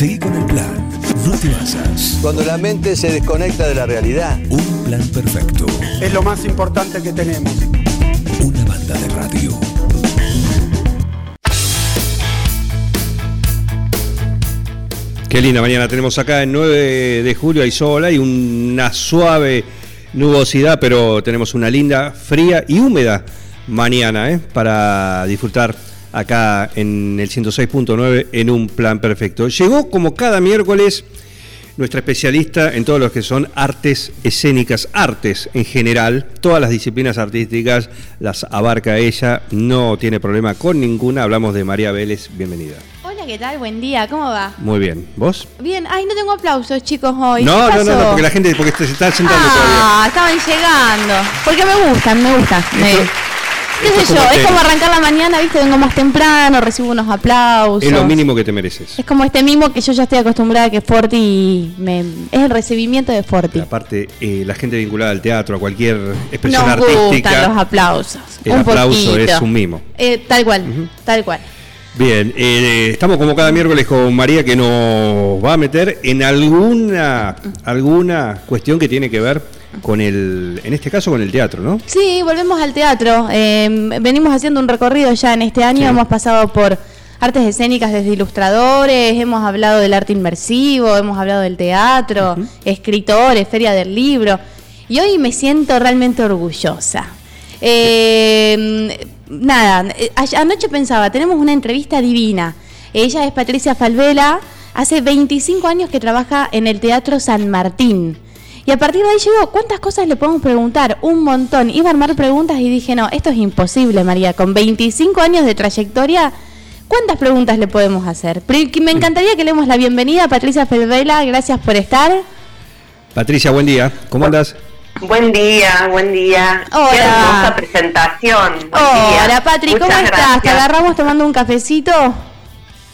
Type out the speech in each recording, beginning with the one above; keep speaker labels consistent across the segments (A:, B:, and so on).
A: Seguí con el plan. No te basas.
B: Cuando la mente se desconecta de la realidad.
A: Un plan perfecto.
C: Es lo más importante que tenemos.
A: Una banda de radio.
D: Qué linda mañana tenemos acá en 9 de julio, hay sol, hay una suave nubosidad, pero tenemos una linda, fría y húmeda mañana ¿eh? para disfrutar acá en el 106.9 en un plan perfecto. Llegó como cada miércoles nuestra especialista en todo lo que son artes escénicas, artes en general, todas las disciplinas artísticas las abarca ella, no tiene problema con ninguna. Hablamos de María Vélez, bienvenida.
E: Hola, ¿qué tal? Buen día, ¿cómo va?
D: Muy bien, ¿vos?
E: Bien, ay, no tengo aplausos, chicos, hoy.
D: No,
E: ¿Qué
D: no, no, no, porque la gente, porque se está sentando
E: Ah, estaban llegando. Porque me gustan, me gustan. Me-
D: Esto-
E: ¿Qué
D: esto
E: sé
D: es
E: yo?
D: como
E: Es
D: tenis.
E: como arrancar la mañana, ¿viste? Vengo más temprano, recibo unos aplausos.
D: Es lo mínimo que te mereces.
E: Es como este mismo que yo ya estoy acostumbrada a que Forti me... es el recibimiento de Forti.
D: Aparte, eh, la gente vinculada al teatro, a cualquier expresión
E: Nos gustan
D: artística,
E: los aplausos.
D: el
E: un
D: aplauso
E: poquito.
D: es un mimo.
E: Eh, tal cual, tal cual.
D: Bien, eh, estamos como cada miércoles con María que nos va a meter en alguna, alguna cuestión que tiene que ver con el, en este caso con el teatro, ¿no?
E: Sí, volvemos al teatro. Eh, venimos haciendo un recorrido ya en este año.
D: Sí.
E: Hemos pasado por artes escénicas desde ilustradores, hemos hablado del arte inmersivo, hemos hablado del teatro, escritores, feria del libro. Y hoy me siento realmente orgullosa. Eh, nada, eh, ay- anoche pensaba, tenemos una entrevista divina. Ella es Patricia Falvela, hace 25 años que trabaja en el Teatro San Martín. Y a partir de ahí digo, ¿cuántas cosas le podemos preguntar? Un montón. Iba a armar preguntas y dije, no, esto es imposible, María. Con 25 años de trayectoria, ¿cuántas preguntas le podemos hacer? Me encantaría que le demos la bienvenida a Patricia Falvela. Gracias por estar.
D: Patricia, buen día. ¿Cómo andas?
F: Buen día, buen día.
E: Hola.
F: Qué hermosa presentación. Buen día.
E: Hola, Patri, ¿cómo
F: Muchas
E: estás? ¿Te agarramos tomando un cafecito?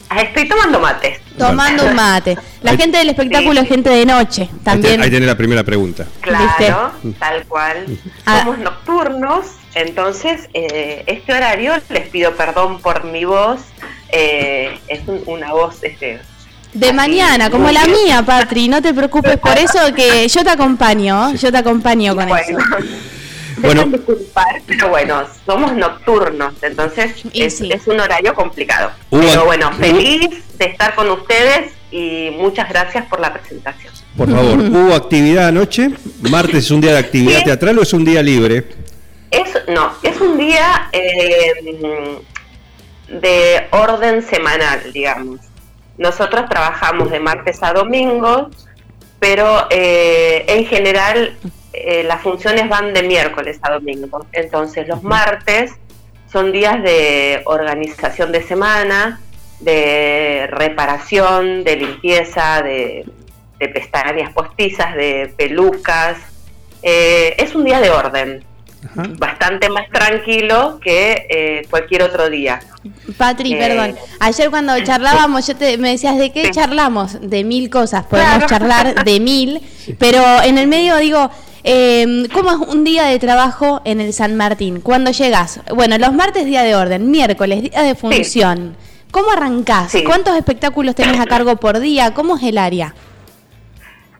F: Ah, Estoy tomando mate.
E: Tomando un mate. La
D: Ahí-
E: gente del espectáculo
F: Sí.
E: es gente de noche
D: Ahí,
E: también.
D: ahí tenés la primera pregunta.
F: Claro, tal cual.
E: Ah.
F: Somos nocturnos, entonces eh, este horario les pido perdón por mi voz. eh, es un- una voz este,
E: De mañana, como la
F: bien.
E: mía, Patri, no te preocupes por eso que yo te acompaño, yo te acompaño con
F: bueno.
E: eso.
D: Bueno.
F: Disculpar, pero bueno, somos nocturnos, entonces es,
E: sí.
F: es un horario complicado. Pero bueno, feliz de estar con ustedes y muchas gracias por la presentación.
D: Por favor, ¿hubo actividad anoche? ¿Martes es un día de actividad
F: Sí.
D: teatral o es un día libre?
F: Es, no, es un día eh, de orden semanal, digamos. Nosotros trabajamos de martes a domingo, pero eh, en general eh, las funciones van de miércoles a domingo. Entonces los martes son días de organización de semana, de reparación, de limpieza, de, de pestañas postizas, de pelucas. Eh, es un día de orden
D: Ajá.
F: bastante más tranquilo que eh, cualquier otro día.
E: Patri,
F: Eh.
E: perdón. Ayer cuando charlábamos, yo te, me decías, ¿de qué
F: Sí.
E: charlamos? De mil cosas, podemos
F: Claro.
E: charlar de mil, pero en el medio digo, eh, ¿cómo es un día de trabajo en el San Martín? Cuando llegas, bueno, los martes día de orden, miércoles día de función. ¿Cómo arrancás?
F: Sí.
E: ¿Cuántos espectáculos tenés a cargo por día? ¿Cómo es el área?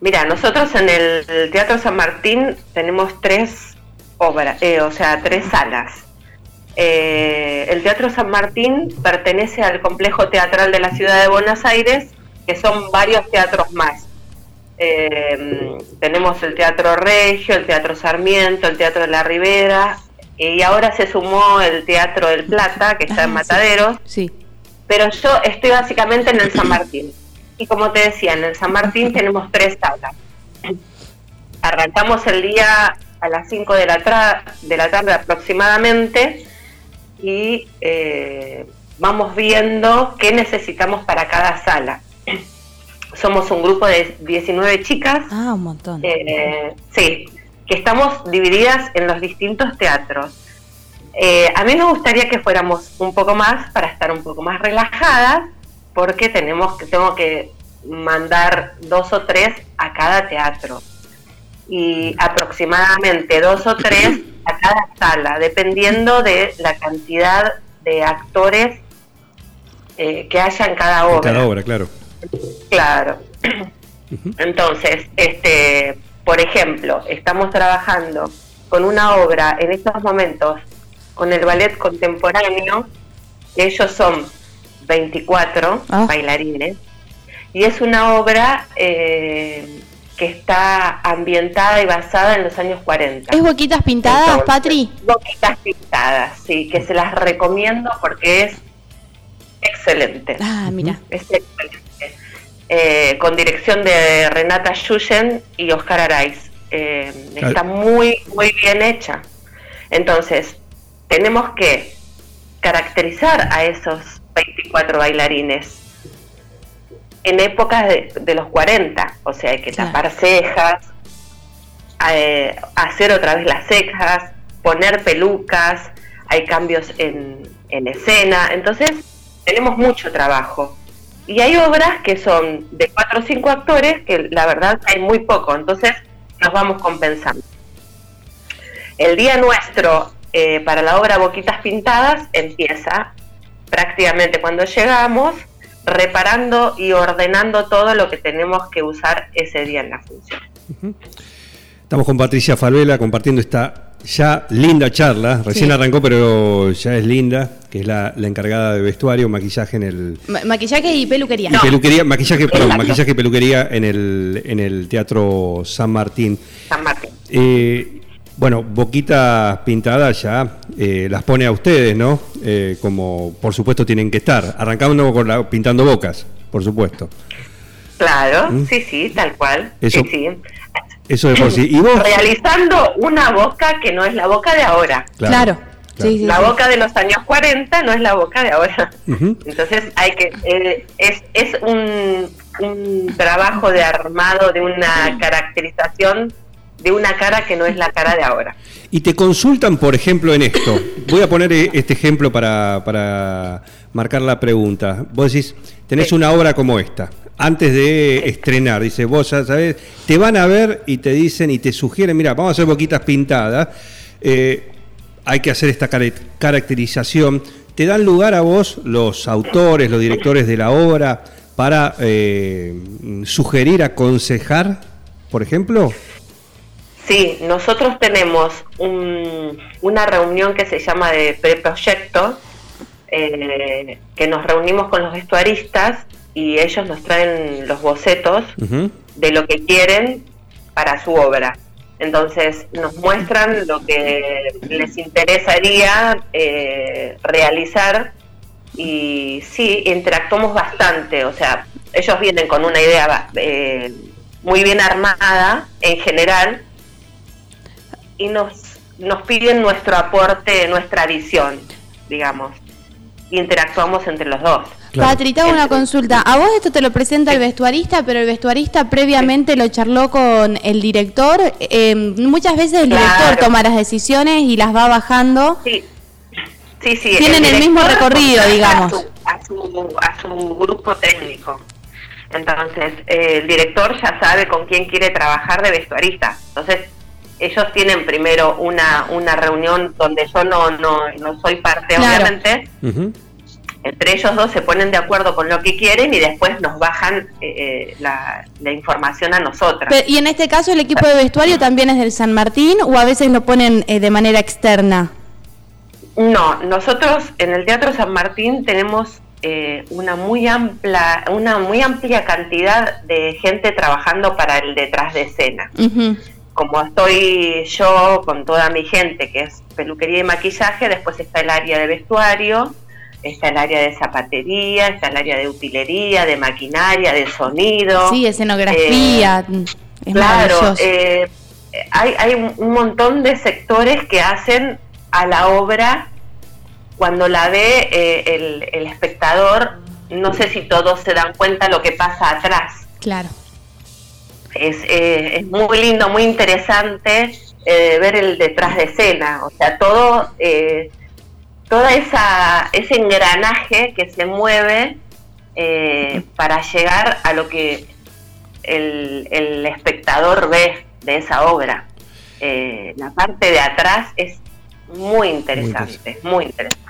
F: Mira, nosotros en el Teatro San Martín tenemos tres obras, eh, o sea, tres salas. Eh, el Teatro San Martín pertenece al complejo teatral de la ciudad de Buenos Aires, que son varios teatros más. Eh, tenemos el Teatro Regio, el Teatro Sarmiento, el Teatro de la Ribera, y ahora se sumó el Teatro del Plata, que está en
E: Ah.
F: Mataderos.
E: Sí.
F: pero yo estoy básicamente en el San Martín. Y como te decía, en el San Martín tenemos tres salas. Arrancamos el día a las 5 de la, tra- de la tarde aproximadamente y eh, vamos viendo qué necesitamos para cada sala. Somos un grupo de 19 chicas,
E: Ah, un montón.
F: eh, sí, que estamos divididas en los distintos teatros. Eh, a mí me gustaría que fuéramos un poco más para estar un poco más relajadas, porque tenemos que tengo que mandar dos o tres a cada teatro y aproximadamente dos o tres a cada sala, dependiendo de la cantidad de actores eh, que haya en cada
D: En
F: obra.
D: cada obra, claro.
F: Claro. Entonces, este, por ejemplo, estamos trabajando con una obra en estos momentos con el ballet contemporáneo, ellos son 24
E: Ah.
F: bailarines, y es una obra eh, que está ambientada y basada en los años 40.
E: ¿Es boquitas pintadas,
F: Entonces,
E: Patri?
F: Boquitas pintadas, sí, que se las recomiendo porque es excelente.
E: Ah, mira.
F: Es excelente. Eh, con dirección de Renata Yuyen y Oscar Araiz. Eh, está muy, muy bien hecha. Entonces, tenemos que caracterizar a esos 24 bailarines en épocas de, de los 40. O sea, hay que
E: Claro.
F: tapar cejas, eh, hacer otra vez las cejas, poner pelucas, hay cambios en, en escena. Entonces, tenemos mucho trabajo. Y hay obras que son de cuatro o cinco actores que la verdad hay muy poco, entonces nos vamos compensando. El día nuestro eh, para la obra Boquitas Pintadas empieza prácticamente cuando llegamos reparando y ordenando todo lo que tenemos que usar ese día en la función.
D: Estamos con Patricia Falvela compartiendo esta ya linda charla. Recién
E: Sí.
D: arrancó, pero ya es linda, que es la, la encargada de vestuario, maquillaje en el.
E: Ma- maquillaje y peluquería.
D: y peluquería, maquillaje, perdón,
F: Exacto.
D: maquillaje y peluquería en el, en el Teatro San Martín.
F: San Martín.
D: Eh, bueno, boquitas pintadas ya eh, las pone a ustedes, ¿no? Eh, como por supuesto tienen que estar. Arrancando con la, pintando bocas, por supuesto.
F: Claro,
D: ¿Mm?
F: sí, sí, tal cual.
D: Eso-
F: Sí, sí.
D: Eso de por sí. ¿Y vos?
F: Realizando una boca que no es la boca de ahora.
E: Claro. Sí, sí,
F: La
E: sí.
F: boca de los años 40 no es la boca de ahora. Entonces hay que eh, es, es un, un trabajo de armado de una caracterización de una cara que no es la cara de ahora.
D: Y te consultan, por ejemplo, en esto. Voy a poner eh, este ejemplo para, para marcar la pregunta. Vos decís, tenés
F: Sí.
D: una obra como esta. Antes de estrenar, dice, vos ya sabés, te van a ver y te dicen y te sugieren, mira, vamos a hacer boquitas pintadas, eh, hay que hacer esta caracterización. ¿Te dan lugar a vos, los autores, los directores de la obra, para eh, sugerir, aconsejar, por ejemplo?
F: Sí, nosotros tenemos un- una reunión que se llama de preproyecto, eh, que nos reunimos con los vestuaristas y ellos nos traen los bocetos de lo que quieren para su obra. Entonces nos muestran lo que les interesaría eh, realizar y sí, interactuamos bastante. O sea, ellos vienen con una idea eh, muy bien armada en general y nos, nos piden nuestro aporte, nuestra visión, digamos. Y interactuamos entre los dos.
D: Claro.
E: Patri, te hago una consulta. A vos esto te lo presenta el vestuarista, pero el vestuarista previamente lo charló con el director. Eh, muchas veces el director
F: Claro.
E: toma las decisiones y las va bajando.
F: Sí, sí, sí.
E: Tienen el mismo recorrido, digamos.
F: A su, a su, a su grupo técnico. Entonces, eh, el director ya sabe con quién quiere trabajar de vestuarista. Entonces, ellos tienen primero una, una reunión donde yo no, no, no soy parte,
E: Claro.
F: obviamente.
D: Ujú.
F: Entre ellos dos se ponen de acuerdo con lo que quieren y después nos bajan eh, eh, la, la información a nosotras.
E: Y en este caso el equipo de vestuario también es del San Martín o a veces lo ponen eh, de manera externa.
F: No, nosotros en el Teatro San Martín tenemos eh, una muy amplia, una muy amplia cantidad de gente trabajando para el detrás de escena. Como estoy yo con toda mi gente, que es peluquería y maquillaje, después está el área de vestuario, está el área de zapatería, está el área de utilería, de maquinaria, de sonido.
E: Sí, escenografía.
F: Eh,
E: es
F: claro, eh, hay, hay un un montón de sectores que hacen a la obra cuando la ve eh, el, el espectador, no sé si todos se dan cuenta lo que pasa atrás.
E: Claro.
F: Es, eh, es muy lindo, muy interesante eh, ver el detrás de escena, o sea, todo, toda esa ese engranaje que se mueve eh, para llegar a lo que el, el espectador ve de esa obra. Eh, la parte de atrás es muy interesante, muy interesante.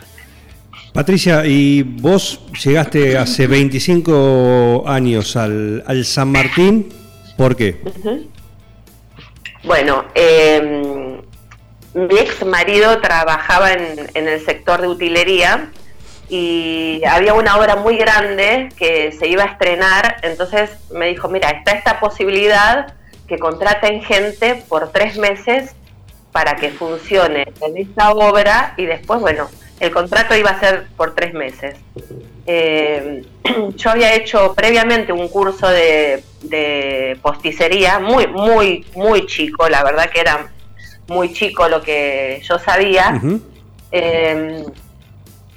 D: Patricia, y vos llegaste hace 25 años al, al San Martín, ¿por qué?
F: Bueno, eh, mi ex marido trabajaba en, el sector de utilería y había una obra muy grande que se iba a estrenar, entonces me dijo, mira, está esta posibilidad que contraten gente por tres meses para que funcione en esta obra y después, bueno, el contrato iba a ser por tres meses. Eh, yo había hecho previamente un curso de, de posticería, muy, muy, muy chico, la verdad que era muy chico lo que yo sabía. Eh,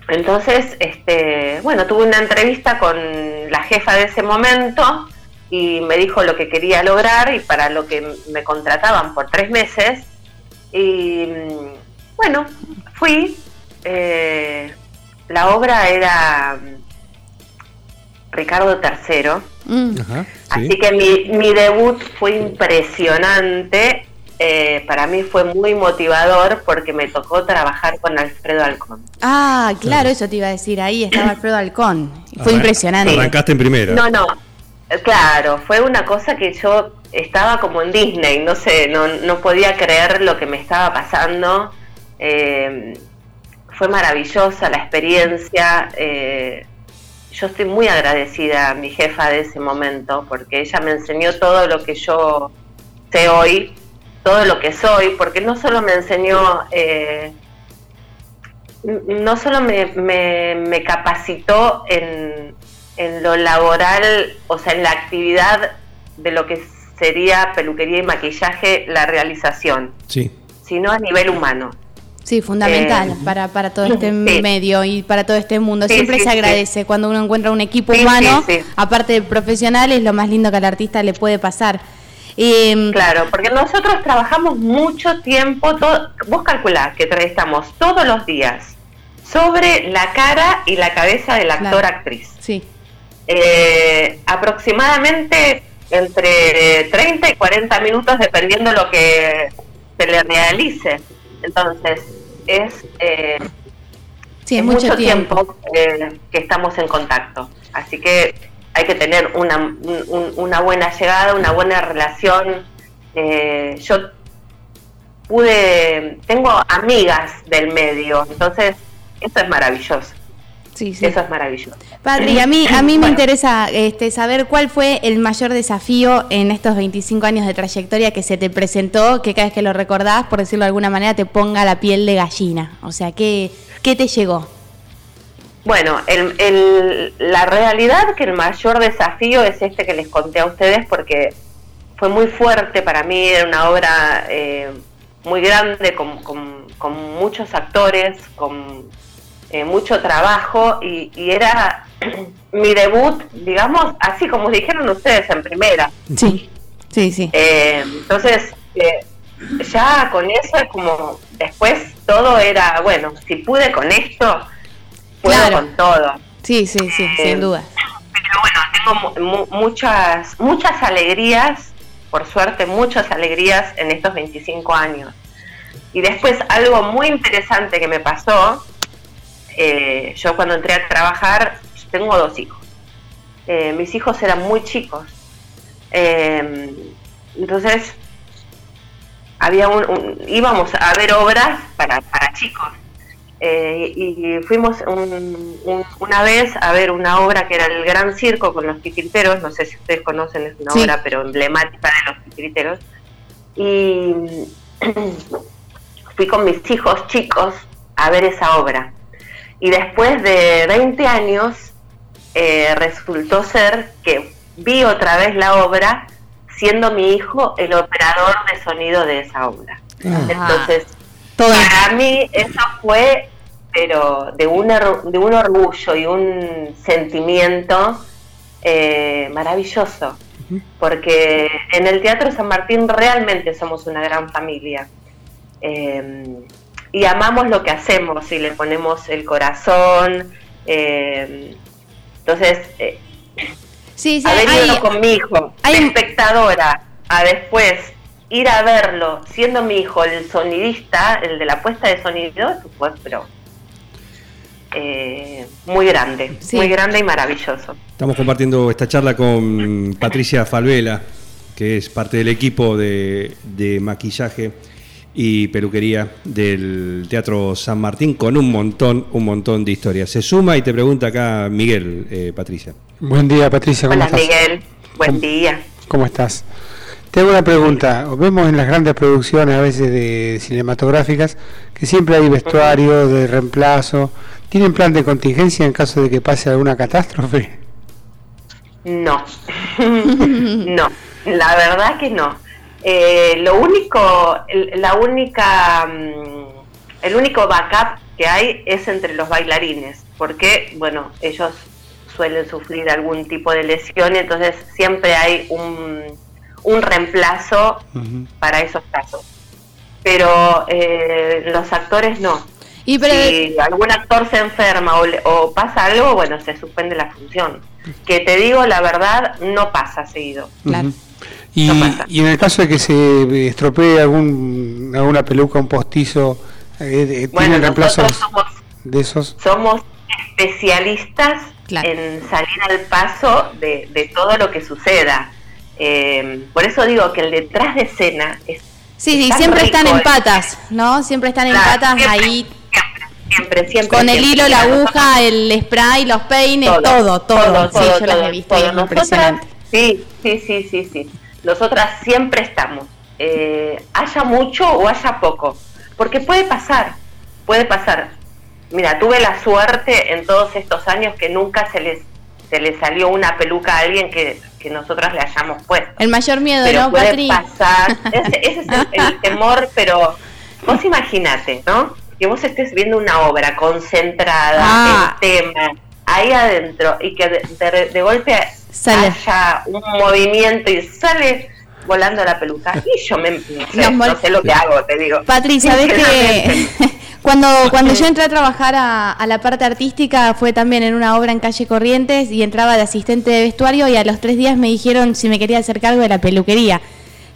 F: entonces, este, bueno, tuve una entrevista con la jefa de ese momento y me dijo lo que quería lograr y para lo que me contrataban por tres meses. Y mm, bueno, fui. eh, la obra era mm, Ricardo III.
E: Mm.
D: Ajá, sí.
F: Así que mi, mi debut fue impresionante. Eh, para mí fue muy motivador porque me tocó trabajar con Alfredo Alcón.
E: Ah, claro, eso te iba a decir. Ahí estaba Alfredo Halcón. Fue
D: Arran-
E: impresionante.
D: Arrancaste en primera.
F: No, no, eh, claro, fue una cosa que yo estaba como en Disney, no sé, no, no podía creer lo que me estaba pasando. Eh, fue maravillosa la experiencia. eh, yo estoy muy agradecida a mi jefa de ese momento porque ella me enseñó todo lo que yo sé hoy, todo lo que soy, porque no solo me enseñó... eh, no solo me, me- me capacitó en, en lo laboral, o sea, en la actividad de lo que sería peluquería y maquillaje, la realización,
D: Sí.
F: sino a nivel humano.
E: Sí, fundamental
F: Eh,
E: para, para todo este
F: sí.
E: medio y para todo este mundo.
F: Sí,
E: Siempre
F: sí,
E: se
F: sí.
E: agradece cuando uno encuentra un equipo
F: Sí,
E: humano,
F: sí, sí.
E: aparte de profesional, es lo más lindo que al artista le puede pasar. Eh,
F: Claro, porque nosotros trabajamos mucho tiempo, todo, vos calculás que estamos todos los días sobre la cara y la cabeza del actor
E: Claro.
F: actriz.
E: Sí,
F: Eh, aproximadamente entre 30 y 40 minutos dependiendo lo que se le realice. Entonces, es, eh,
E: sí, es
F: es
E: mucho, tiempo.
F: eh, que estamos en contacto. Así que hay que tener una, un- un- una buena llegada, una buena relación. Eh, yo pude, tengo amigas del medio, entonces eso es maravilloso.
E: Sí, sí.
F: Eso es maravilloso.
E: Patri, a mí, a mí me interesa este, saber cuál fue el mayor desafío en estos 25 años de trayectoria que se te presentó, que cada vez que lo recordás, por decirlo de alguna manera, te ponga la piel de gallina. O sea, ¿qué, qué te llegó?
F: Bueno, el, el- la realidad que el mayor desafío es este que les conté a ustedes porque fue muy fuerte para mí, era una obra eh, muy grande, con, con- con muchos actores, con eh, mucho trabajo y, y era mi debut, digamos, así como dijeron ustedes en primera.
E: Sí, sí, sí.
F: Eh, entonces, eh, ya con eso es como, después todo era, bueno, si pude con esto, puedo
E: Claro.
F: con todo.
E: Sí, sí, sí,
F: eh,
E: sin duda.
F: Pero bueno, tengo mu- mu- muchas, muchas alegrías, por suerte, muchas alegrías en estos 25 años. Y después algo muy interesante que me pasó, eh, yo cuando entré a trabajar, tengo dos hijos. Eh, mis hijos eran muy chicos. Eh, entonces, había un, un- íbamos a ver obras para, para chicos. Eh, y fuimos un- un- una vez a ver una obra que era el Gran Circo con los titiriteros, no sé si ustedes conocen, es una
E: Sí.
F: obra pero emblemática de los titiriteros. Y fui con mis hijos chicos a ver esa obra. Y después de 20 años eh, resultó ser que vi otra vez la obra siendo mi hijo el operador de sonido de esa obra. Entonces,
E: Todo
F: para mí eso fue, pero de un, de un orgullo y un sentimiento eh, maravilloso, porque en el Teatro San Martín realmente somos una gran familia. Eh, y amamos lo que hacemos y le ponemos el corazón. eh, entonces, eh,
E: Sí, sí,
F: haber
E: hay-
F: ido con mi hijo,
E: hay-
F: de espectadora, a después ir a verlo, siendo mi hijo el sonidista, el de la puesta de sonido, fue, pero eh, muy grande,
E: Sí.
F: muy grande y maravilloso.
D: Estamos compartiendo esta charla con Patricia Falvela, que es parte del equipo de, de maquillaje y peluquería del Teatro San Martín con un montón, un montón de historias. Se suma y te pregunta acá Miguel, eh, Patricia.
C: Buen día, Patricia, ¿cómo
F: Hola
C: estás?
F: Miguel, buen
C: ¿Cómo-
F: día.
C: ¿Cómo estás? Te hago una pregunta. Vemos en las grandes producciones, a veces de cinematográficas, que siempre hay vestuario de reemplazo. ¿Tienen plan de contingencia en caso de que pase alguna catástrofe?
F: No, no, la verdad que no. Eh, lo único, la única, mm, el único backup que hay es entre los bailarines, porque, bueno, ellos suelen sufrir algún tipo de lesión, entonces siempre hay un, un reemplazo para esos casos. Pero eh, los actores no.
E: Y pero
F: si algún actor se enferma o, le- o pasa algo, bueno, se suspende la función. Que te digo, la verdad, no pasa seguido.
E: Claro.
C: Y,
F: No pasa.
C: y en el caso de que se estropee algún, alguna peluca, un postizo, eh, eh, ¿tienen
F: Bueno,
C: reemplazos
F: nosotros somos,
C: de esos?
F: somos especialistas
E: Claro.
F: en salir al paso de, de todo lo que suceda. Eh, por eso digo que el detrás de escena es
E: sí, sí, siempre están en
F: eh.
E: patas, ¿no? Siempre están en
F: Claro,
E: patas
F: siempre,
E: ahí
F: Siempre, siempre, siempre.
E: con el hilo, la aguja, el spray, los peines, todo, todo. sí, yo las he visto y es
F: Nosotras-
E: impresionante.
F: Sí, sí, sí, sí, sí. Nosotras siempre estamos. Eh, haya mucho o haya poco. Porque puede pasar, puede pasar. Mira, tuve la suerte en todos estos años que nunca se les, se les salió una peluca a alguien que, que nosotras le hayamos puesto.
E: El mayor miedo,
F: pero
E: ¿no,
F: puede
E: Patri?
F: pasar. Ese, ese es el, el temor, pero vos imaginate, ¿no? Que vos estés viendo una obra concentrada,
E: Ah.
F: el tema, ahí adentro, y que de, de- de golpe
E: Sale.
F: haya un movimiento y sale volando la peluca. Y yo me, no sé, no lo que hago, te digo.
E: Patri, ¿sabés que cuando, cuando yo entré a trabajar a, a la parte artística fue también en una obra en calle Corrientes y entraba de asistente de vestuario y a los tres días me dijeron si me quería hacer cargo de la peluquería.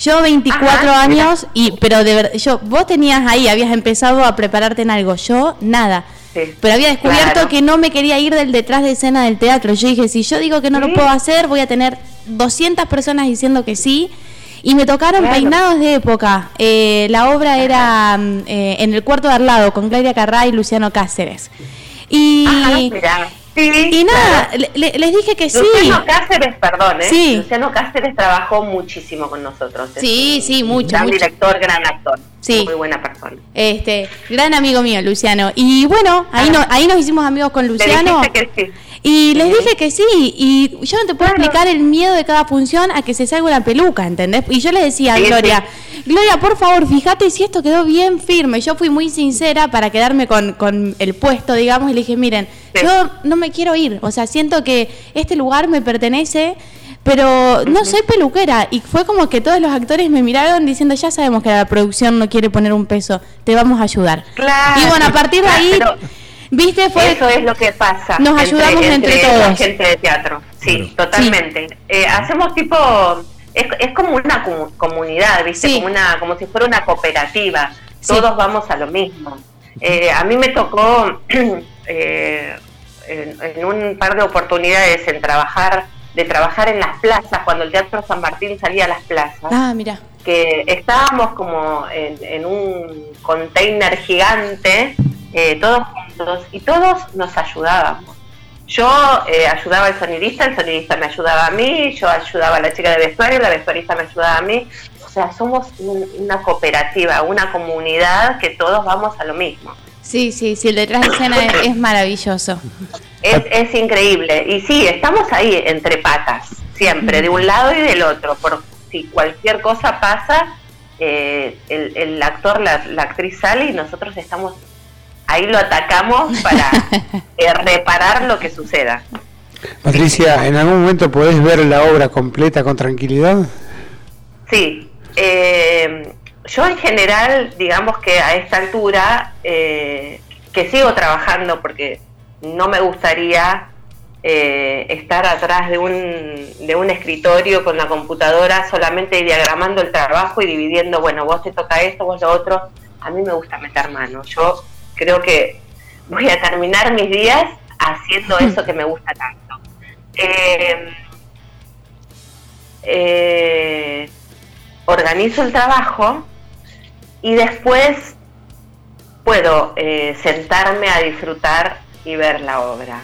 E: Yo 24
F: Ajá,
E: años y pero de verdad yo vos tenías ahí habías empezado a prepararte en algo, yo nada.
F: Sí,
E: Pero había descubierto
F: claro.
E: que no me quería ir del detrás de escena del teatro. Yo dije, si yo digo que no lo puedo hacer, voy a tener 200 personas diciendo que sí. Y me tocaron
F: Claro.
E: peinados de época. Eh, la obra era mm, eh, en el cuarto de al lado con Claudia Carrá y Luciano Cáceres. Y,
F: Ajá. Sí,
E: y nada,
F: claro.
E: le- le- les dije que sí.
F: Luciano Cáceres, perdón, ¿eh?
E: Sí.
F: Luciano Cáceres trabajó muchísimo con nosotros. Es
E: Sí,
F: un
E: sí, mucho,
F: Gran
E: mucho.
F: director, gran actor.
E: Sí.
F: Muy buena persona.
E: Este, gran amigo mío, Luciano. Y bueno, ahí, no, ahí nos hicimos amigos con
F: Le
E: Luciano.
F: dijiste que sí.
E: Y les dije que sí, y yo no te puedo
F: Claro.
E: explicar el miedo de cada función a que se salga una peluca, ¿entendés? Y yo le decía a Gloria, Gloria, por favor, fíjate si esto quedó bien firme. Yo fui muy sincera para quedarme con, con el puesto, digamos, y le dije, miren,
F: Sí.
E: yo no me quiero ir, o sea, siento que este lugar me pertenece, pero no soy peluquera. Y fue como que todos los actores me miraron diciendo, ya sabemos que la producción no quiere poner un peso, te vamos a ayudar.
F: Claro.
E: Y bueno, a partir de ahí,
F: Claro.
E: Viste, fue...
F: Eso es lo que pasa.
E: Nos ayudamos entre
F: La
E: todos.
F: gente de teatro. Sí,
D: Claro.
F: totalmente. Eh, hacemos tipo. Es, es como una comu- comunidad, ¿viste?
E: Sí.
F: Como, una, como si fuera una cooperativa.
E: Sí.
F: Todos vamos a lo mismo. Eh, a mí me tocó eh, en, en un par de oportunidades en trabajar, de trabajar en las plazas, cuando el Teatro San Martín salía a las plazas
E: Ah, mira.
F: que estábamos como en, en un container gigante, eh, todos y todos nos ayudábamos. Yo eh, ayudaba al sonidista, el sonidista me ayudaba a mí, yo ayudaba a la chica de vestuario, la vestuarista me ayudaba a mí. O sea, somos un- una cooperativa, una comunidad que todos vamos a lo mismo.
E: Sí, sí, sí, el detrás de escena es, es maravilloso.
F: Es, es increíble. Y sí, estamos ahí entre patas, siempre, de un lado y del otro. Por si cualquier cosa pasa, eh, el, el actor, la, la actriz sale y nosotros estamos ahí, lo atacamos para eh, reparar lo que suceda.
C: Patricia, ¿en algún momento podés ver la obra completa con tranquilidad?
F: Sí, eh, yo en general, digamos que a esta altura, eh, que sigo trabajando porque no me gustaría eh, estar atrás de un, de un escritorio con la computadora solamente diagramando el trabajo y dividiendo, bueno, vos te toca esto, vos lo otro. A mí me gusta meter mano. Yo creo que voy a terminar mis días haciendo eso que me gusta tanto. Eh, eh, organizo el trabajo y después puedo eh, sentarme a disfrutar y ver la obra.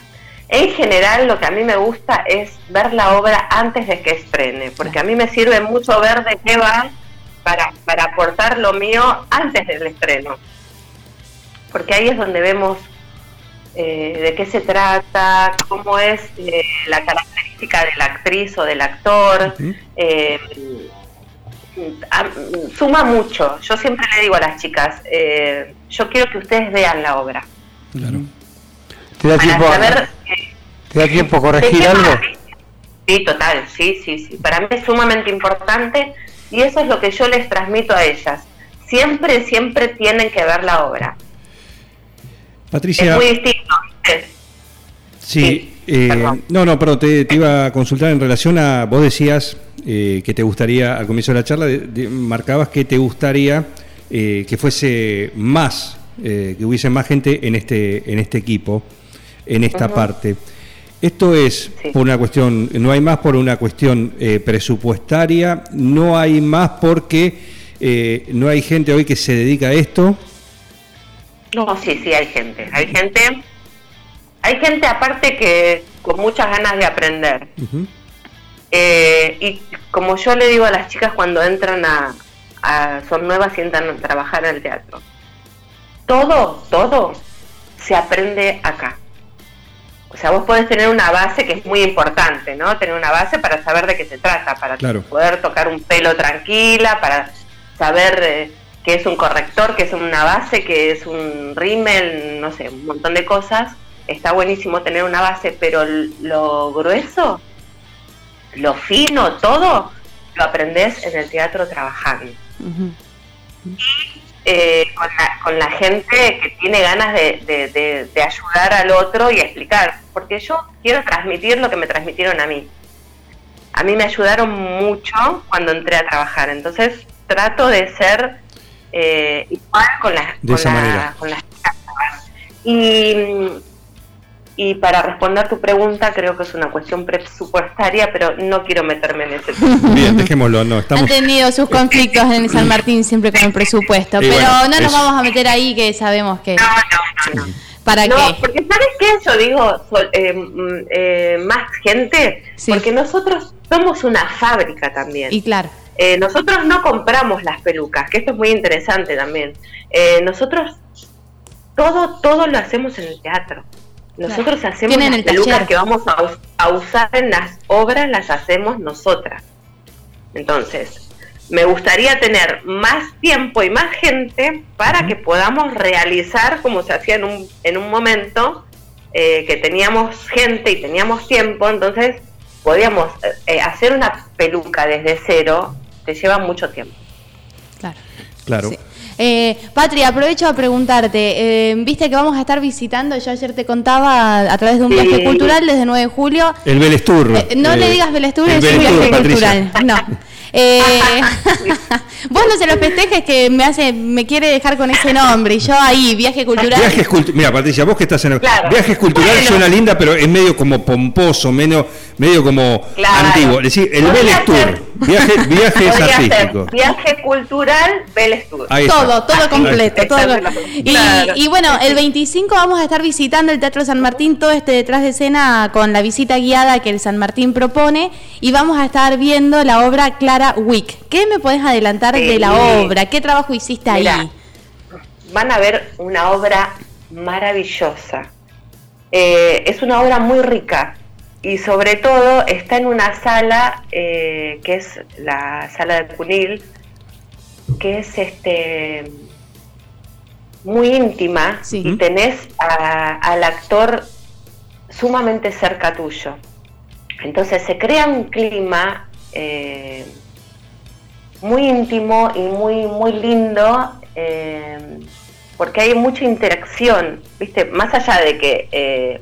F: En general lo que a mí me gusta es ver la obra antes de que estrene, porque a mí me sirve mucho ver de qué va para, para aportar lo mío antes del estreno. Porque ahí es donde vemos eh, de qué se trata, cómo es eh, la característica de la actriz o del actor. Eh, suma mucho. Yo siempre le digo a las chicas, yo quiero que ustedes vean la obra.
C: Claro. ¿Te da, tiempo, ¿Te da tiempo a corregir algo?
F: Sí, total, sí, sí, sí. Para mí es sumamente importante y eso es lo que yo les transmito a ellas. Siempre, siempre tienen que ver la obra.
D: Patricia.
F: Es muy distinto.
D: Sí, eh, no, no, pero te, iba a consultar en relación a, vos decías eh, que te gustaría, al comienzo de la charla, marcabas que te gustaría eh, que fuese más, que hubiese más gente en este, en este equipo, en esta parte. Esto es por una cuestión, no hay más por una cuestión presupuestaria, no hay más porque no hay gente hoy que se dedica a esto.
F: No, sí, sí, hay gente. Hay gente, hay gente aparte que con muchas ganas de aprender. Eh, y como yo le digo a las chicas cuando entran a, son nuevas y entran a trabajar en el teatro, todo, todo se aprende acá. O sea, vos podés tener una base que es muy importante, ¿no? Tener una base para saber de qué se trata, para poder tocar un pelo tranquila, para saber eh, que es un corrector, que es una base, que es un rímel, no sé, un montón de cosas. Está buenísimo tener una base, pero lo grueso, lo fino, todo, lo aprendes en el teatro trabajando. Y eh, con, la, gente que tiene ganas de, de ayudar al otro y explicar, porque yo quiero transmitir lo que me transmitieron a mí. A mí me ayudaron mucho cuando entré a trabajar, entonces trato de ser eh, igual con las
D: de esa manera.
F: y, y para responder tu pregunta, creo que es una cuestión presupuestaria, pero no quiero meterme en ese
D: tema. Bien, dejémoslo, no.
E: Estamos... Han tenido sus conflictos en San Martín siempre con el presupuesto, pero no nos vamos a meter ahí que sabemos que...
F: No, no, no.
E: ¿Para
F: no,
E: qué?
F: porque ¿sabes qué? Yo digo eh, mm, eh, más gente, porque nosotros somos una fábrica también.
E: Y claro.
F: Eh, nosotros no compramos las pelucas, que esto es muy interesante también. Eh, nosotros todo, todo lo hacemos en el teatro. Nosotros hacemos las pelucas que vamos a, usar en las obras, las hacemos nosotras. Entonces, me gustaría tener más tiempo y más gente para que podamos realizar como se hacía en un, en un momento eh, que teníamos gente y teníamos tiempo, entonces podíamos hacer una peluca desde cero lleva mucho tiempo.
E: Claro.
D: Claro.
E: Eh, Patria, aprovecho a preguntarte, eh, viste que vamos a estar visitando, yo ayer te contaba a, través de un viaje cultural desde 9 de julio.
D: El Belestur.
E: Eh, no le digas Belestur, es un viaje cultural. No. Eh, vos no se lo festejes que me hace, me quiere dejar con ese nombre y yo ahí, viaje cultural.
D: Viajes Mira, Patricia, vos que estás en el viajes cultural suena linda, pero es medio como pomposo, medio, medio como antiguo. Es decir, el Vélez Tour, viaje, viajes artísticos.
F: Viaje cultural, Vélez Tour.
E: Todo, todo completo. Todo. Y, y, bueno, el 25 vamos a estar visitando el Teatro San Martín, todo este detrás de escena con la visita guiada que el San Martín propone y vamos a estar viendo la obra Clara Wick. ¿Qué me puedes adelantar de la obra? ¿Qué trabajo hiciste ahí?
F: van a ver una obra maravillosa. Eh, es una obra muy rica y sobre todo está en una sala eh, que es la sala de Cunil, que es este muy íntima y tenés al actor sumamente cerca tuyo. Entonces se crea un clima eh, muy íntimo y muy, muy lindo, eh, porque hay mucha interacción, ¿viste? Más allá de que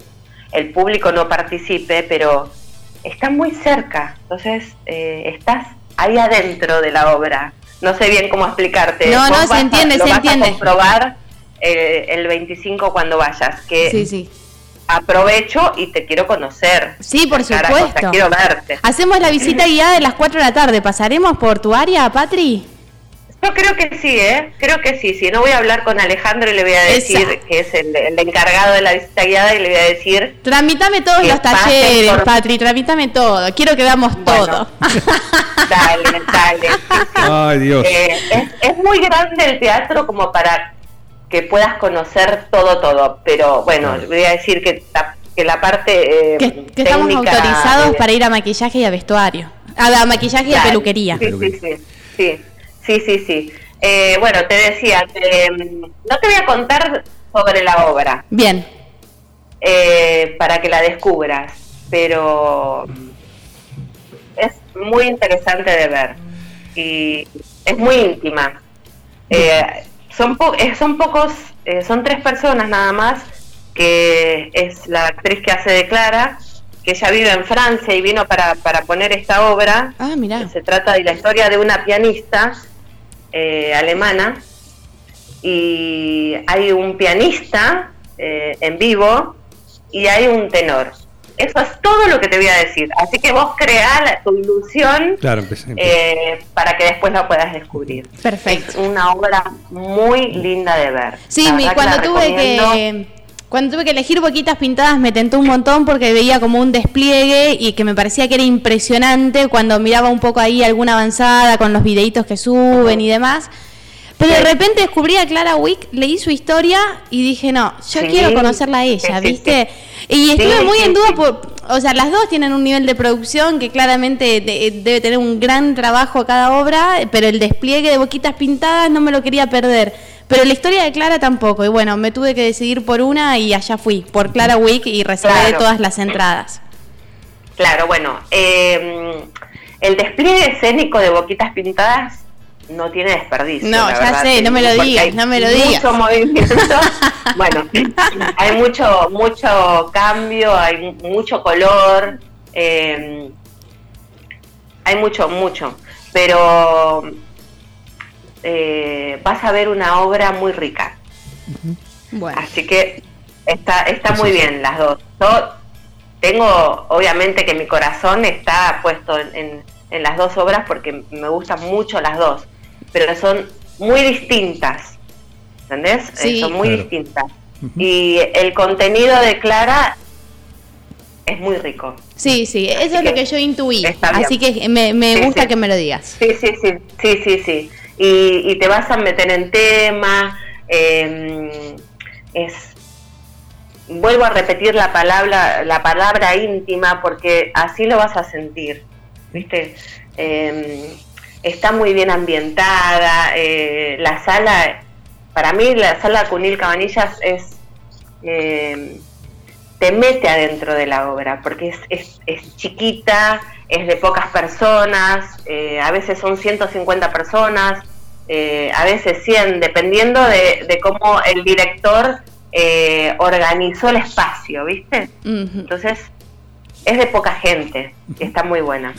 F: el público no participe, pero está muy cerca, entonces estás ahí adentro de la obra. No sé bien cómo explicarte.
E: No, no, se entiende, se entiende.
F: A comprobar eh, el 25 cuando vayas, que
E: Sí, sí.
F: aprovecho y te quiero conocer.
E: Sí, por supuesto.
F: quiero verte.
E: Hacemos la visita guiada de las 4 de la tarde. ¿Pasaremos por tu área, Patri?
F: Yo creo que sí, ¿eh? Creo que sí. Si no voy a hablar con Alejandro y le voy a decir
E: Exacto.
F: que es el, el encargado de la visita guiada y le voy a decir
E: Tramitame todos los talleres,
F: por-
E: Patri, tramitame todo. Quiero que veamos
F: Bueno.
E: todo.
F: Dale, dale. sí, sí.
D: Ay, Dios.
F: Eh, es, es muy grande el teatro como para que puedas conocer todo, todo. Pero bueno, voy a decir que la, que la parte eh,
E: que, que estamos
F: técnica
E: autorizados
F: de-
E: para ir a maquillaje y a vestuario. A, a maquillaje y a peluquería.
F: Sí, sí, sí. Sí, sí, sí. sí. Eh, bueno, te decía, te- no te voy a contar sobre la obra
E: Bien.
F: eh, para que la descubras, pero es muy interesante de ver y es muy íntima. Eh, son, po- eh, son pocos, eh, son tres personas nada más, que es la actriz que hace de Clara, que ella vive en Francia y vino para, para poner esta obra.
E: Ah, mirá.
F: Se trata de la historia de una pianista eh, alemana y hay un pianista eh, en vivo y hay un tenor. Eso es todo lo que te voy a decir. Así que vos creá la- tu ilusión
D: Claro, empecé.
F: eh, para que después la puedas descubrir. Es
E: Perfecto.
F: una obra muy linda de ver.
E: Sí, mi- cuando tuve
F: recomiendo.
E: que cuando tuve que elegir boquitas pintadas me tentó un montón porque veía como un despliegue y que me parecía que era impresionante cuando miraba un poco ahí alguna avanzada con los videitos que suben y demás. Pero de repente descubrí a Clara Wick, leí su historia y dije, no, yo
F: Sí,
E: quiero conocerla a ella, ¿viste? Y estuve muy en duda por, o sea, las dos tienen un nivel de producción que claramente de- debe tener un gran trabajo cada obra, pero el despliegue de boquitas pintadas no me lo quería perder. Pero la historia de Clara tampoco, y bueno, me tuve que decidir por una y allá fui, por Clara Wick y reservé
F: Claro.
E: todas las entradas.
F: Claro, bueno, eh, el despliegue escénico de Boquitas Pintadas no tiene desperdicio.
E: No, ya
F: verdad,
E: sé, no me lo digas,
F: hay
E: no me lo
F: mucho
E: digas.
F: movimiento. bueno, hay mucho, mucho cambio, hay mu- mucho color, eh, hay mucho, mucho, pero eh, vas a ver una obra muy rica.
E: Bueno,
F: Así que está, está
D: Eso
F: muy
D: sí.
F: bien las dos. Yo tengo, obviamente que mi corazón está puesto en, en- en las dos obras porque me gustan mucho las dos, pero son muy distintas, ¿entendés? Eh,
E: Sí.
F: son muy
D: Claro.
F: distintas. Y el contenido de Clara es muy rico.
E: sí, sí, eso es lo que yo intuí, así que me, me
F: Sí,
E: gusta
F: sí.
E: que me lo digas.
F: Sí, sí, sí, sí, sí, sí. Y, y te vas a meter en tema. eh, es vuelvo a repetir la palabra, la palabra íntima porque así lo vas a sentir, ¿viste? Eh, está muy bien ambientada. eh, la sala, para mí, la sala Cunil Cabanillas es eh, te mete adentro de la obra, porque es, es, es chiquita, es de pocas personas, eh, a veces son 150 personas, eh, a veces 100, dependiendo de, de cómo el director eh, organizó el espacio, ¿viste? Entonces, es de poca gente, y está muy buena.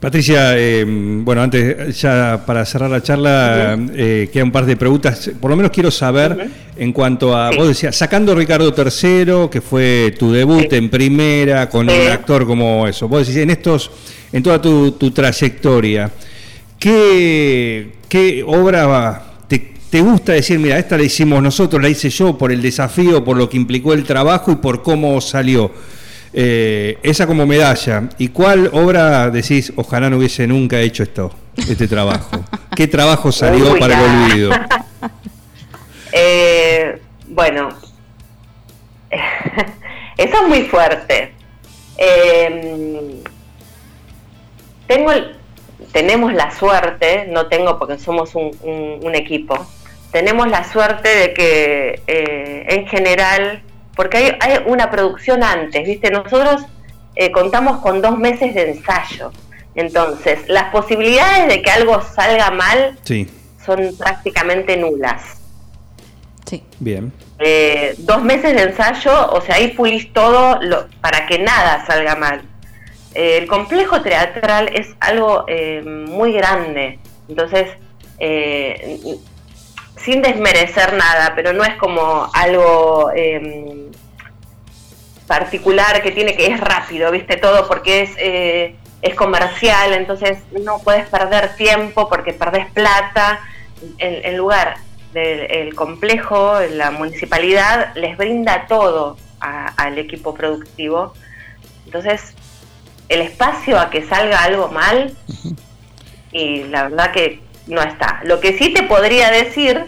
D: Patricia, eh, bueno, antes ya para cerrar la charla, eh, quedan un par de preguntas. Por lo menos quiero saber en cuanto a,
F: Sí.
D: vos decías, sacando Ricardo III, que fue tu debut
F: Sí.
D: en primera, con
F: Sí.
D: un actor como eso. Vos decís, en estos, en toda tu, tu trayectoria, ¿qué, qué obra te, te gusta decir, mira, esta la hicimos nosotros, la hice yo por el desafío, por lo que implicó el trabajo y por cómo salió? Eh, esa como medalla. ¿Y cuál obra decís, ojalá no hubiese nunca hecho esto, este trabajo? ¿Qué trabajo salió
F: Uy,
D: para el olvido?
F: Eh, bueno, eso es muy fuerte. Eh, tengo el- tenemos la suerte, no tengo porque somos un, un- un equipo, tenemos la suerte de que eh, en general, porque hay, hay una producción antes, ¿viste? Nosotros eh, contamos con dos meses de ensayo, entonces las posibilidades de que algo salga mal
D: Sí,
F: son prácticamente nulas.
E: Sí.
D: bien.
F: Eh, dos meses de ensayo, o sea, ahí pulís todo lo- para que nada salga mal. Eh, el complejo teatral es algo eh, muy grande, entonces eh, sin desmerecer nada, pero no es como algo eh, particular que tiene que es rápido, viste todo porque es eh, es comercial, entonces no puedes perder tiempo porque perdés plata. En, lugar del el complejo, la municipalidad les brinda todo a- al equipo productivo. Entonces, el espacio a que salga algo mal, y la verdad que no está. Lo que sí te podría decir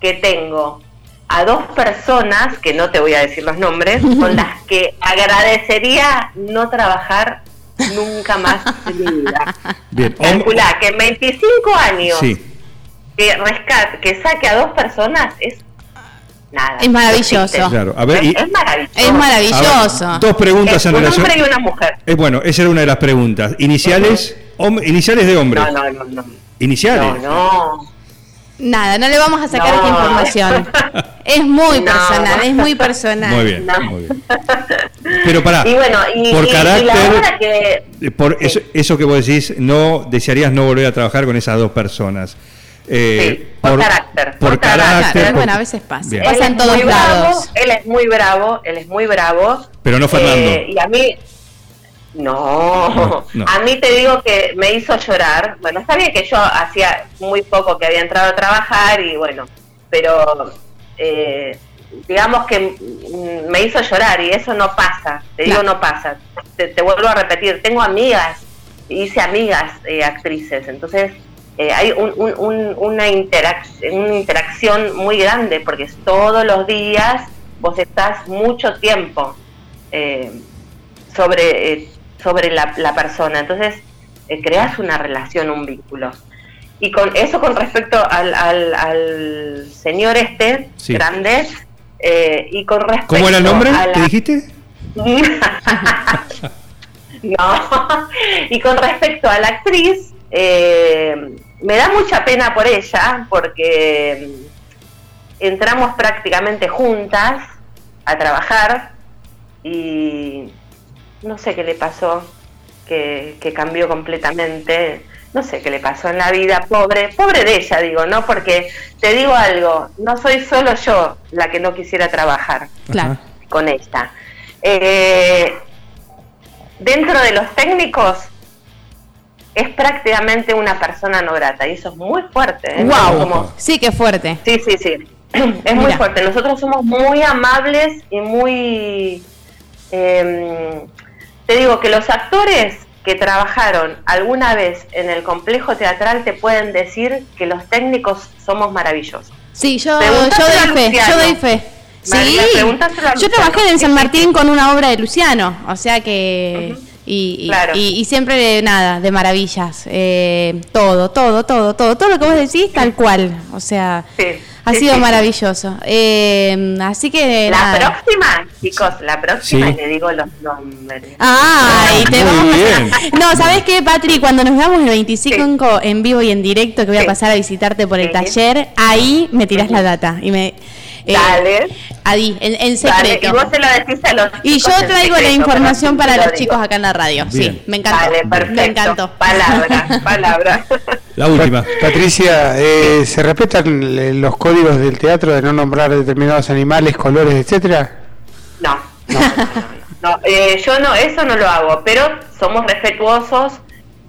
F: que tengo a dos personas, que no te voy a decir los nombres, con las que agradecería no trabajar nunca más en mi vida.
D: Bien.
F: Calculá que en 25 años
D: Sí.
F: que rescate, que saque a dos personas es nada.
E: Es maravilloso.
F: No existe.
D: Claro, a ver,
F: es,
D: y-
F: es maravilloso.
E: Es
D: ver,
E: maravilloso.
D: dos preguntas
F: Es
D: en
F: un
D: relación.
F: hombre y una mujer.
D: Eh, bueno, esa era una de las preguntas. Iniciales, hom- iniciales de hombre.
F: No, no, no, no.
D: Iniciales.
F: No, no.
E: Nada, no le vamos a sacar
F: No.
E: esta información. Es muy
F: No.
E: personal, es muy personal.
D: Muy bien,
F: No.
D: muy bien. Pero pará,
F: Y bueno, y,
D: por
F: y- y
D: carácter,
F: que
D: eh, por
F: Sí.
D: eso, eso que vos decís, no desearías no volver a trabajar con esas dos personas. Eh,
F: Sí, por carácter,
D: Por
F: por
D: carácter.
F: carácter.
D: por-
E: Bueno, a veces pasa.
D: Bien.
E: Pasa en todos
F: bravo,
E: lados.
F: él es muy bravo, él es muy bravo.
D: Pero no Fernando.
F: Eh, y a mí, no,
D: No, no.
F: a mí te digo que me hizo llorar. Bueno, está bien que yo hacía muy poco que había entrado a trabajar y bueno, pero eh, digamos que mm, me hizo llorar y eso no pasa, te digo no pasa. Te, te vuelvo a repetir, tengo amigas, hice amigas eh, actrices, entonces eh, hay un- un- un- una, interac- una interacción muy grande porque todos los días vos estás mucho tiempo eh, sobre, sobre la, la persona, entonces eh, creas una relación, un vínculo. Y con eso con respecto al, al, al señor este,
D: Sí.
F: grande, eh, y con respecto
D: ¿Cómo era el nombre?
F: la-
D: ¿Te dijiste?
F: no. Y con respecto a la actriz, eh, me da mucha pena por ella porque mm, entramos prácticamente juntas a trabajar y no sé qué le pasó, que, que cambió completamente. No sé qué le pasó en la vida, pobre, pobre de ella, digo, ¿no? Porque te digo algo, no soy solo yo la que no quisiera trabajar
E: Claro.
F: Con esta. Eh, dentro de los técnicos es prácticamente una persona no grata y eso es muy fuerte. ¿eh?
E: Wow.
F: Como-
E: Sí, qué fuerte.
F: sí, sí, sí. Es muy
E: Mira.
F: fuerte. Nosotros somos muy amables y muy... eh, te digo que los actores que trabajaron alguna vez en el complejo teatral te pueden decir que los técnicos somos maravillosos.
E: Sí, yo, yo doy fe,
F: Luciano.
E: yo doy fe. Sí, yo trabajé en San Martín con una obra de Luciano, o sea que... Y, y-
F: Claro.
E: y- y siempre nada, de maravillas. Eh, todo, todo, todo, todo. Todo lo que vos decís, tal cual. O sea,
F: Sí,
E: ha sido maravilloso. Eh, así que
F: La
E: nada.
F: próxima, chicos, la próxima
D: Sí.
F: le digo los nombres.
E: Ay, te
D: Muy
E: vamos a-
D: bien.
E: No, ¿sabes qué, Patri? Cuando nos veamos el 25 en vivo y en directo, que voy a pasar a visitarte por el
F: Sí.
E: taller, ahí me tirás la data. Y me. Eh,
F: Dale.
E: Ahí, en, en
F: Dale,
E: secreto.
F: y vos se lo decís a los
E: Y
F: chicos
E: yo traigo la información para los chicos acá en la radio.
D: Bien.
E: Sí, me encantó.
F: Perfecto.
E: Me encantó.
F: Palabra, palabra.
D: La última.
C: Patricia, eh, ¿se respetan los códigos del teatro de no nombrar determinados animales, colores, etcétera?
F: No, no, no, no, no. Eh, yo no, eso no lo hago, pero somos respetuosos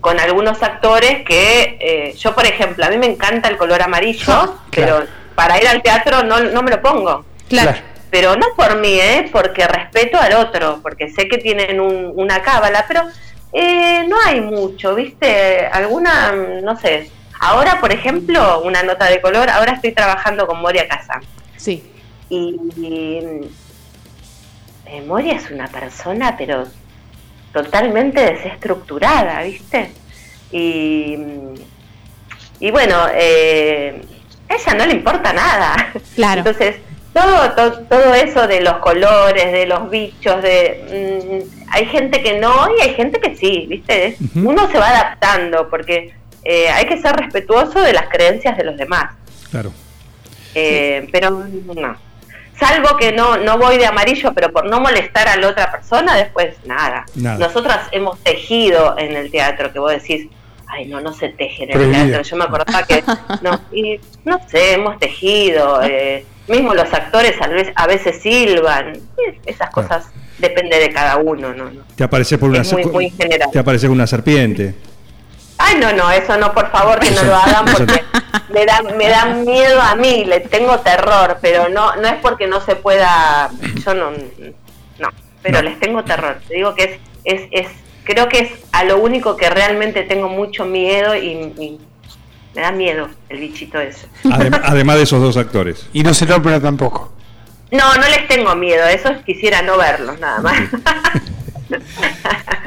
F: con algunos actores que, eh, yo por ejemplo, a mí me encanta el color amarillo, pero para ir al teatro no, no me lo pongo.
E: Claro.
F: Pero no por mí, ¿eh? porque respeto al otro, porque sé que tienen un- una cábala, pero eh, no hay mucho, ¿viste? Alguna, no sé. Ahora, por ejemplo, una nota de color, ahora estoy trabajando con Moria Casa.
E: Sí.
F: Y, y, eh, Moria es una persona, pero totalmente desestructurada, ¿viste? Y, y bueno, eh, a ella no le importa nada.
E: Claro.
F: Entonces, todo, to- todo eso de los colores, de los bichos, de mm, hay gente que no y hay gente que sí, ¿viste? Uno se va adaptando porque eh, hay que ser respetuoso de las creencias de los demás.
D: Claro.
F: Eh, pero no. Salvo que no, no voy de amarillo, pero por no molestar a la otra persona, después nada.
D: Nada.
F: Nosotras hemos tejido en el teatro, que vos decís, ay, no, no se teje en el teatro. Yo me acordaba que, no, y no sé, hemos tejido, eh, mismo los actores a veces, a veces silban, esas cosas depende de cada uno, ¿no? no.
D: Te aparece por una
F: muy- muy general.
D: Te aparece una serpiente.
F: Ay, no, no, eso no, por favor, que no lo hagan porque me da, me da miedo a mí, le tengo terror, pero no, no es porque no se pueda, yo no, no, pero
D: No.
F: les tengo terror. Te digo que es, es, es, creo que es a lo único que realmente tengo mucho miedo y, y me da miedo el bichito ese.
D: Adem- además de esos dos actores.
C: Y no se ópera tampoco.
F: No, no les tengo miedo, eso quisiera no verlos nada más.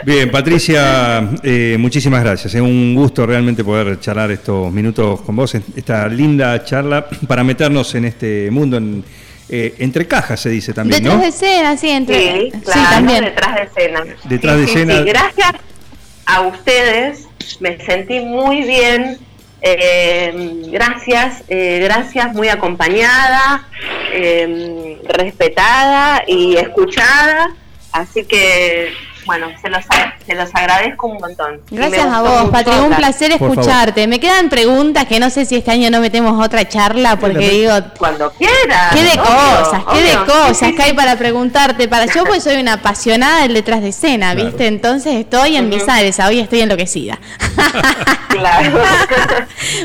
D: Bien, Patricia, eh, muchísimas gracias. Es un gusto realmente poder charlar estos minutos con vos, en esta linda charla para meternos en este mundo en, eh, entre cajas, se dice también,
E: Detrás
D: ¿no?
E: de escena, sí, entre.
F: Sí, claro,
E: también.
F: detrás de escena.
D: Detrás
F: Sí,
D: de
F: sí,
D: escena.
F: sí. Gracias a ustedes, me sentí muy bien. eh, gracias, eh, gracias, muy acompañada, eh, respetada y escuchada. Así que, bueno, se los, se los agradezco un montón.
E: Gracias a vos, Patri, un placer
D: Por favor.
E: escucharte. Me quedan preguntas que no sé si este año no metemos otra charla, porque digo,
F: Cuando quieras.
E: qué de
F: obvio,
E: cosas, qué de
F: obvio.
E: cosas
F: Sí, sí,
E: que hay para preguntarte. Para yo, pues soy una apasionada del detrás de escena,
D: Claro.
E: ¿viste? Entonces estoy en mi
F: Ujú.
E: salsa, hoy estoy enloquecida.
F: Claro.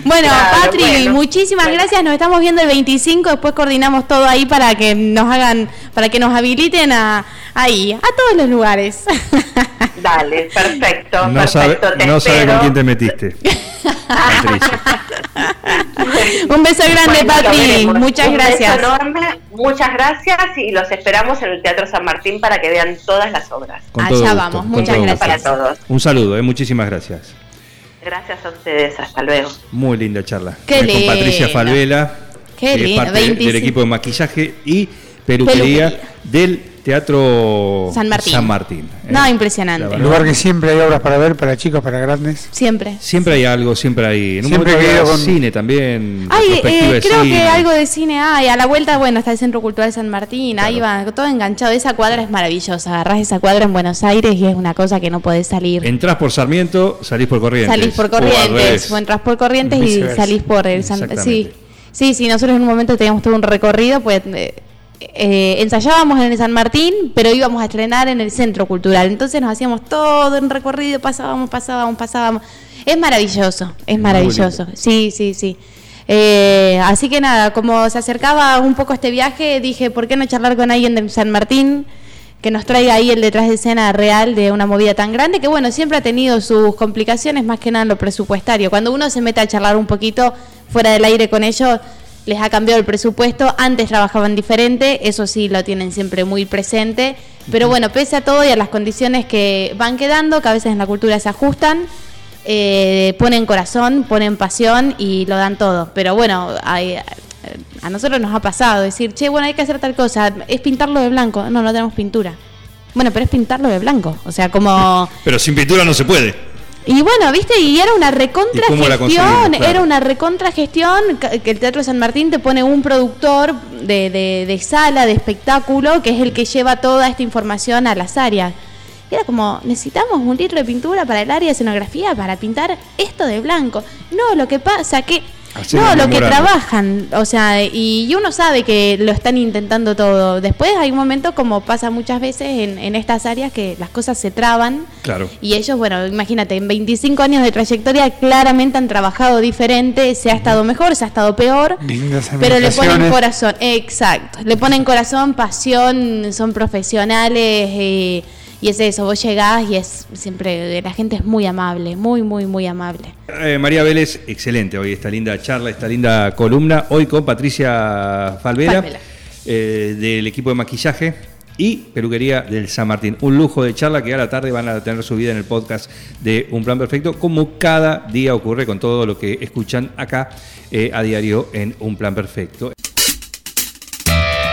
E: Bueno,
F: Claro,
E: Patri,
F: bueno.
E: muchísimas
F: Bueno.
E: gracias. Nos estamos viendo el 25. Después coordinamos todo ahí para que nos hagan, para que nos habiliten a ahí, a todos los lugares.
F: Dale, perfecto.
D: No sabe,
F: perfecto, te
D: no sabe con quién te metiste.
E: Un beso grande,
F: Bueno,
E: Patri. Muchas
F: Un beso
E: gracias.
F: enorme, muchas gracias y los esperamos en el Teatro San Martín para que vean todas las obras.
D: Con
E: Allá vamos,
D: con
E: muchas gracias.
F: Para todos.
D: Un saludo, eh, muchísimas gracias.
F: Gracias a ustedes, hasta luego.
D: Muy linda charla.
E: Qué
D: Con Patricia. Falvela,
E: Qué
D: que es
E: lindo,
D: parte de- del
E: 25.
D: equipo de maquillaje y peluquería,
E: Peluquería.
D: del Teatro
E: San Martín.
D: Martín, eh.
E: No, impresionante.
D: La
C: Un lugar que siempre hay obras para ver, para chicos, para grandes.
E: Siempre.
D: Siempre hay algo, siempre hay. En un
C: Siempre
D: momento
C: querido con-
D: cine también.
E: Ay, eh,
D: de
E: creo
D: cine.
E: que algo de cine hay. A la vuelta, bueno, está el Centro Cultural San Martín. Ahí va, todo enganchado. Esa cuadra es maravillosa. Agarrás esa cuadra en Buenos Aires y es una cosa que no podés salir.
D: Entrás por Sarmiento, salís por Corrientes.
E: Salís por Corrientes, o entras por Corrientes y salís por el San. Sí, sí, sí, nosotros en un momento teníamos todo un recorrido, pues eh, eh, ensayábamos en el San Martín, pero íbamos a estrenar en el Centro Cultural. Entonces nos hacíamos todo un recorrido, pasábamos, pasábamos, pasábamos. Es maravilloso, es maravilloso. Sí, sí, sí. Eh, así que nada, como se acercaba un poco este viaje, dije, ¿por qué no charlar con alguien de San Martín? que nos traiga ahí el detrás de escena real de una movida tan grande que bueno, siempre ha tenido sus complicaciones más que nada en lo presupuestario. Cuando uno se mete a charlar un poquito fuera del aire con ellos, les ha cambiado el presupuesto, antes trabajaban diferente, eso sí lo tienen siempre muy presente, pero bueno, pese a todo y a las condiciones que van quedando, que a veces en la cultura se ajustan, eh, ponen corazón, ponen pasión y lo dan todo. Pero bueno, hay- a nosotros nos ha pasado decir, che, bueno, hay que hacer tal cosa, es pintarlo de blanco. No, no tenemos pintura. Bueno, pero es pintarlo de blanco. O sea, como...
D: Pero sin pintura no se puede.
E: Y bueno, viste, y era una recontra
D: ¿Y cómo la
E: gestión,
D: conseguimos? Claro.
E: era una recontra gestión ca- que el Teatro San Martín te pone un productor de, de- de sala, de espectáculo, que es el que lleva toda esta información a las áreas. Y era como, necesitamos un litro de pintura para el área de escenografía para pintar esto de blanco. No, lo que pasa que... No, lo que trabajan, o sea, y, y uno sabe que lo están intentando todo. Después hay un momento, como pasa muchas veces en, en estas áreas, que las cosas se traban
D: Claro.
E: y ellos, bueno, imagínate, en 25 años de trayectoria claramente han trabajado diferente, se ha estado mejor, se ha estado peor, pero le ponen corazón, exacto, le ponen corazón, pasión, son profesionales eh, y es eso, vos llegás y es siempre, la gente es muy amable, muy, muy, muy amable.
D: Eh, María Vélez, excelente hoy esta linda charla, esta linda columna. Hoy con Patricia Falvela. eh, del equipo de maquillaje y peluquería del San Martín. Un lujo de charla que a la tarde van a tener subida en el podcast de Un Plan Perfecto, como cada día ocurre con todo lo que escuchan acá eh, a diario en Un Plan Perfecto.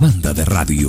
A: Banda de radio.